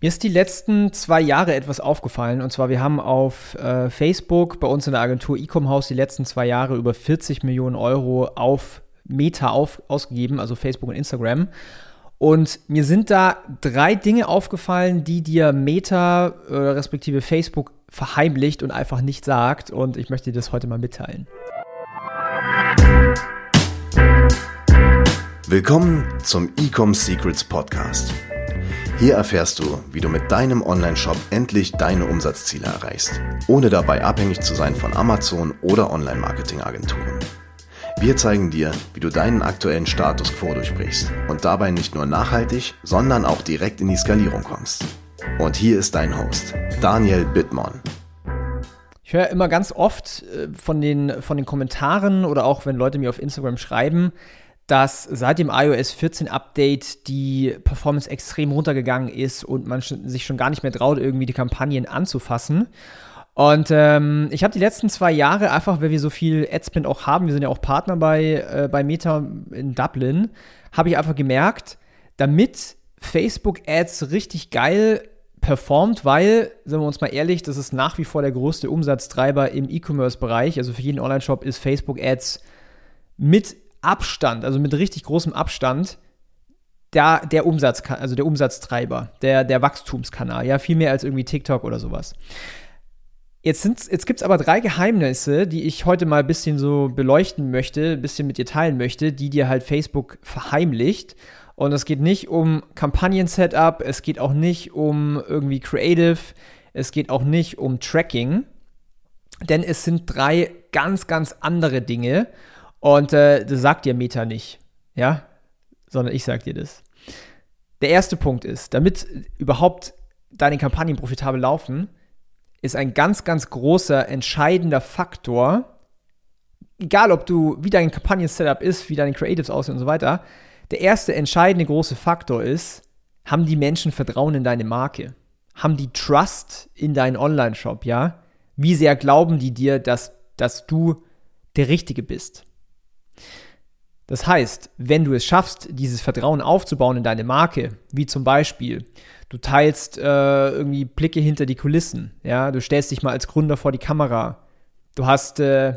Mir ist die letzten zwei Jahre etwas aufgefallen. Und zwar, wir haben auf äh, Facebook bei uns in der Agentur Ecom House die letzten zwei Jahre über 40 Millionen Euro auf Meta auf, ausgegeben, also Facebook und Instagram. Und mir sind da drei Dinge aufgefallen, die dir Meta äh, respektive Facebook verheimlicht und einfach nicht sagt. Und ich möchte dir das heute mal mitteilen. Willkommen zum Ecom Secrets Podcast. Hier erfährst du, wie du mit deinem Online-Shop endlich deine Umsatzziele erreichst, ohne dabei abhängig zu sein von Amazon oder Online-Marketing-Agenturen. Wir zeigen dir, wie du deinen aktuellen Status quo durchbrichst und dabei nicht nur nachhaltig, sondern auch direkt in die Skalierung kommst. Und hier ist dein Host, Daniel Bittmann. Ich höre immer ganz oft äh, von den, von den Kommentaren oder auch wenn Leute mir auf Instagram schreiben, dass seit dem iOS 14 Update die Performance extrem runtergegangen ist und man sich schon gar nicht mehr traut, irgendwie die Kampagnen anzufassen. Und ähm, ich habe die letzten zwei Jahre einfach, weil wir so viel Adspend auch haben, wir sind ja auch Partner bei, äh, bei Meta in Dublin, habe ich einfach gemerkt, damit Facebook Ads richtig geil performt, weil, sagen wir uns mal ehrlich, das ist nach wie vor der größte Umsatztreiber im E-Commerce-Bereich. Also für jeden Online-Shop ist Facebook Ads mit Abstand, also mit richtig großem Abstand, der, der Umsatz, also der Umsatztreiber, der, der Wachstumskanal, ja, viel mehr als irgendwie TikTok oder sowas. Jetzt, jetzt gibt es aber drei Geheimnisse, die ich heute mal ein bisschen so beleuchten möchte, ein bisschen mit dir teilen möchte, die dir halt Facebook verheimlicht. Und es geht nicht um Kampagnen-Setup, es geht auch nicht um irgendwie Creative, es geht auch nicht um Tracking, denn es sind drei ganz, ganz andere Dinge. Und äh, das sagt dir Meta nicht, ja, sondern ich sag dir das. Der erste Punkt ist, damit überhaupt deine Kampagnen profitabel laufen, ist ein ganz, ganz großer, entscheidender Faktor, egal ob du, wie dein Kampagnen-Setup ist, wie deine Creatives aussehen und so weiter, der erste entscheidende große Faktor ist, haben die Menschen Vertrauen in deine Marke? Haben die Trust in deinen Online-Shop, ja? Wie sehr glauben die dir, dass, dass du der Richtige bist? Das heißt, wenn du es schaffst, dieses Vertrauen aufzubauen in deine Marke, wie zum Beispiel, du teilst äh, irgendwie Blicke hinter die Kulissen, ja, du stellst dich mal als Gründer vor die Kamera, du hast, äh,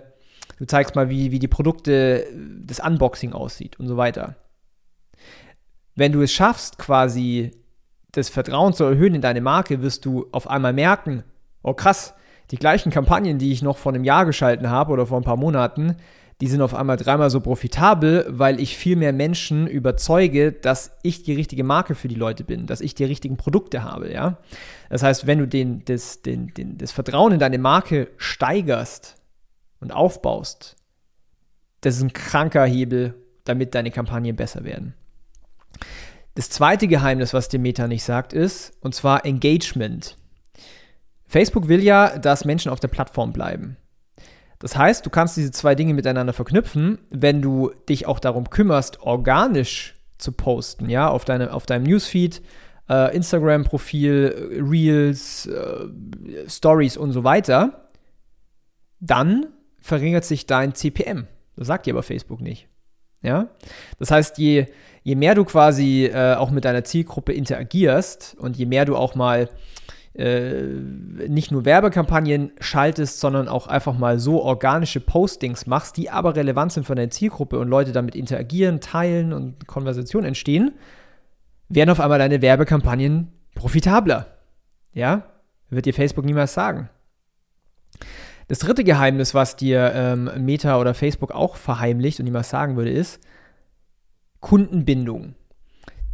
du zeigst mal, wie, wie die Produkte, das Unboxing aussieht und so weiter. Wenn du es schaffst, quasi das Vertrauen zu erhöhen in deine Marke, wirst du auf einmal merken, oh krass, die gleichen Kampagnen, die ich noch vor einem Jahr geschalten habe oder vor ein paar Monaten, die sind auf einmal dreimal so profitabel, weil ich viel mehr Menschen überzeuge, dass ich die richtige Marke für die Leute bin, dass ich die richtigen Produkte habe, ja. Das heißt, wenn du den, das, den, den, das Vertrauen in deine Marke steigerst und aufbaust, das ist ein kranker Hebel, damit deine Kampagnen besser werden. Das zweite Geheimnis, was dir Meta nicht sagt, ist, und zwar Engagement. Facebook will ja, dass Menschen auf der Plattform bleiben. Das heißt, du kannst diese zwei Dinge miteinander verknüpfen, wenn du dich auch darum kümmerst, organisch zu posten, ja, auf, deine, auf deinem Newsfeed, äh, Instagram-Profil, Reels, äh, Stories und so weiter, dann verringert sich dein CPM. Das sagt dir aber Facebook nicht. Ja? Das heißt, je, je mehr du quasi äh, auch mit deiner Zielgruppe interagierst und je mehr du auch mal äh, nicht nur Werbekampagnen schaltest, sondern auch einfach mal so organische Postings machst, die aber relevant sind für deine Zielgruppe und Leute damit interagieren, teilen und Konversationen entstehen, werden auf einmal deine Werbekampagnen profitabler. Ja, wird dir Facebook niemals sagen. Das dritte Geheimnis, was dir ähm, Meta oder Facebook auch verheimlicht und niemals sagen würde, ist Kundenbindung.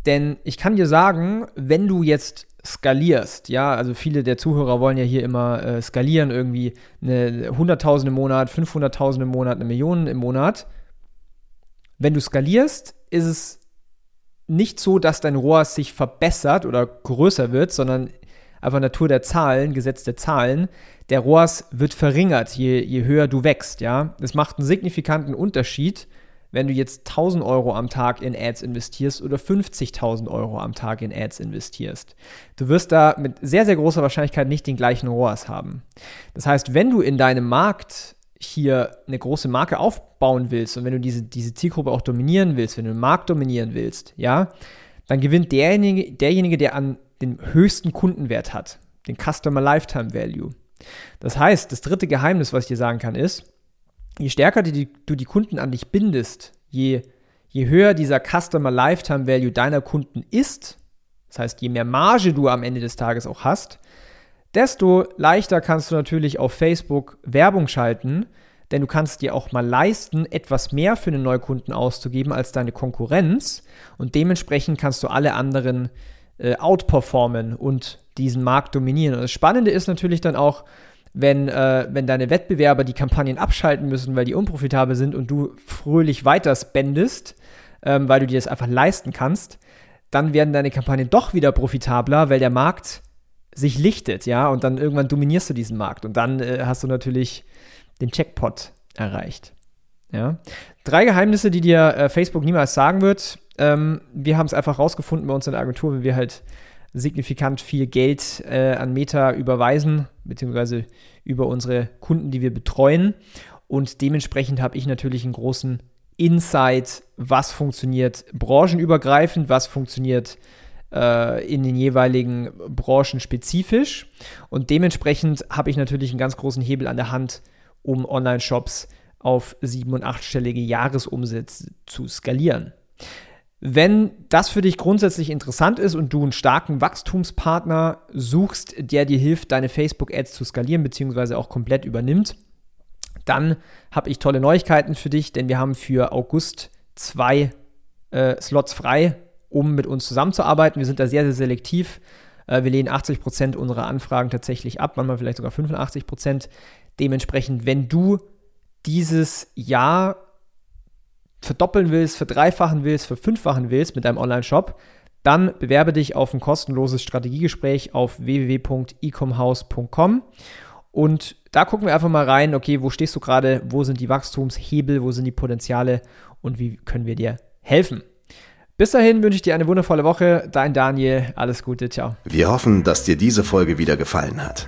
Denn ich kann dir sagen, wenn du jetzt skalierst, ja, also viele der Zuhörer wollen ja hier immer äh, skalieren, irgendwie eine 100.000 im Monat, 500.000 im Monat, eine Million im Monat. Wenn du skalierst, ist es nicht so, dass dein ROAS sich verbessert oder größer wird, sondern einfach Natur der Zahlen, Gesetz der Zahlen, der ROAS wird verringert, je, je höher du wächst, ja. Es macht einen signifikanten Unterschied, wenn du jetzt 1000 Euro am Tag in Ads investierst oder 50.000 Euro am Tag in Ads investierst. Du wirst da mit sehr, sehr großer Wahrscheinlichkeit nicht den gleichen ROAS haben. Das heißt, wenn du in deinem Markt hier eine große Marke aufbauen willst und wenn du diese, diese Zielgruppe auch dominieren willst, wenn du den Markt dominieren willst, ja, dann gewinnt derjenige, derjenige, der an den höchsten Kundenwert hat, den Customer Lifetime Value. Das heißt, das dritte Geheimnis, was ich dir sagen kann, ist, je stärker du die, du die Kunden an dich bindest, je, je höher dieser Customer Lifetime Value deiner Kunden ist, das heißt, je mehr Marge du am Ende des Tages auch hast, desto leichter kannst du natürlich auf Facebook Werbung schalten, denn du kannst dir auch mal leisten, etwas mehr für einen Neukunden auszugeben als deine Konkurrenz und dementsprechend kannst du alle anderen äh, outperformen und diesen Markt dominieren. Und das Spannende ist natürlich dann auch, wenn, äh, wenn deine Wettbewerber die Kampagnen abschalten müssen, weil die unprofitabel sind und du fröhlich weiter spendest, ähm, weil du dir das einfach leisten kannst, dann werden deine Kampagnen doch wieder profitabler, weil der Markt sich lichtet, ja, und dann irgendwann dominierst du diesen Markt und dann äh, hast du natürlich den Checkpot erreicht. Ja. Drei Geheimnisse, die dir äh, Facebook niemals sagen wird. Ähm, wir haben es einfach rausgefunden bei uns in der Agentur, wie wir halt signifikant viel Geld äh, an Meta überweisen, beziehungsweise über unsere Kunden, die wir betreuen. Und dementsprechend habe ich natürlich einen großen Insight, was funktioniert branchenübergreifend, was funktioniert äh, in den jeweiligen Branchen spezifisch. Und dementsprechend habe ich natürlich einen ganz großen Hebel an der Hand, um Online-Shops auf sieben- und achtstellige Jahresumsätze zu skalieren. Wenn das für dich grundsätzlich interessant ist und du einen starken Wachstumspartner suchst, der dir hilft, deine Facebook-Ads zu skalieren bzw. auch komplett übernimmt, dann habe ich tolle Neuigkeiten für dich, denn wir haben für August zwei äh, Slots frei, um mit uns zusammenzuarbeiten. Wir sind da sehr, sehr selektiv. Äh, wir lehnen 80 Prozent unserer Anfragen tatsächlich ab, manchmal vielleicht sogar 85%. Prozent. Dementsprechend, wenn du dieses Jahr verdoppeln willst, verdreifachen willst, verfünffachen willst mit deinem Online-Shop, dann bewerbe dich auf ein kostenloses Strategiegespräch auf www.ecomhouse.com und da gucken wir einfach mal rein, okay, wo stehst du gerade, wo sind die Wachstumshebel, wo sind die Potenziale und wie können wir dir helfen. Bis dahin wünsche ich dir eine wundervolle Woche. Dein Daniel, alles Gute, ciao. Wir hoffen, dass dir diese Folge wieder gefallen hat.